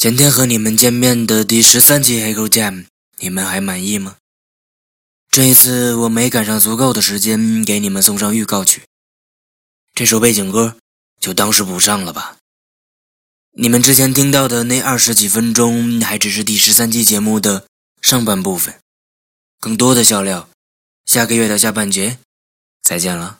前天和你们见面的第十三期《黑狗 Jam》，你们还满意吗？这一次我没赶上足够的时间给你们送上预告曲，这首背景歌就当是补上了吧。你们之前听到的那二十几分钟，还只是第十三期节目的上半部分，更多的笑料，下个月的下半节，再见了。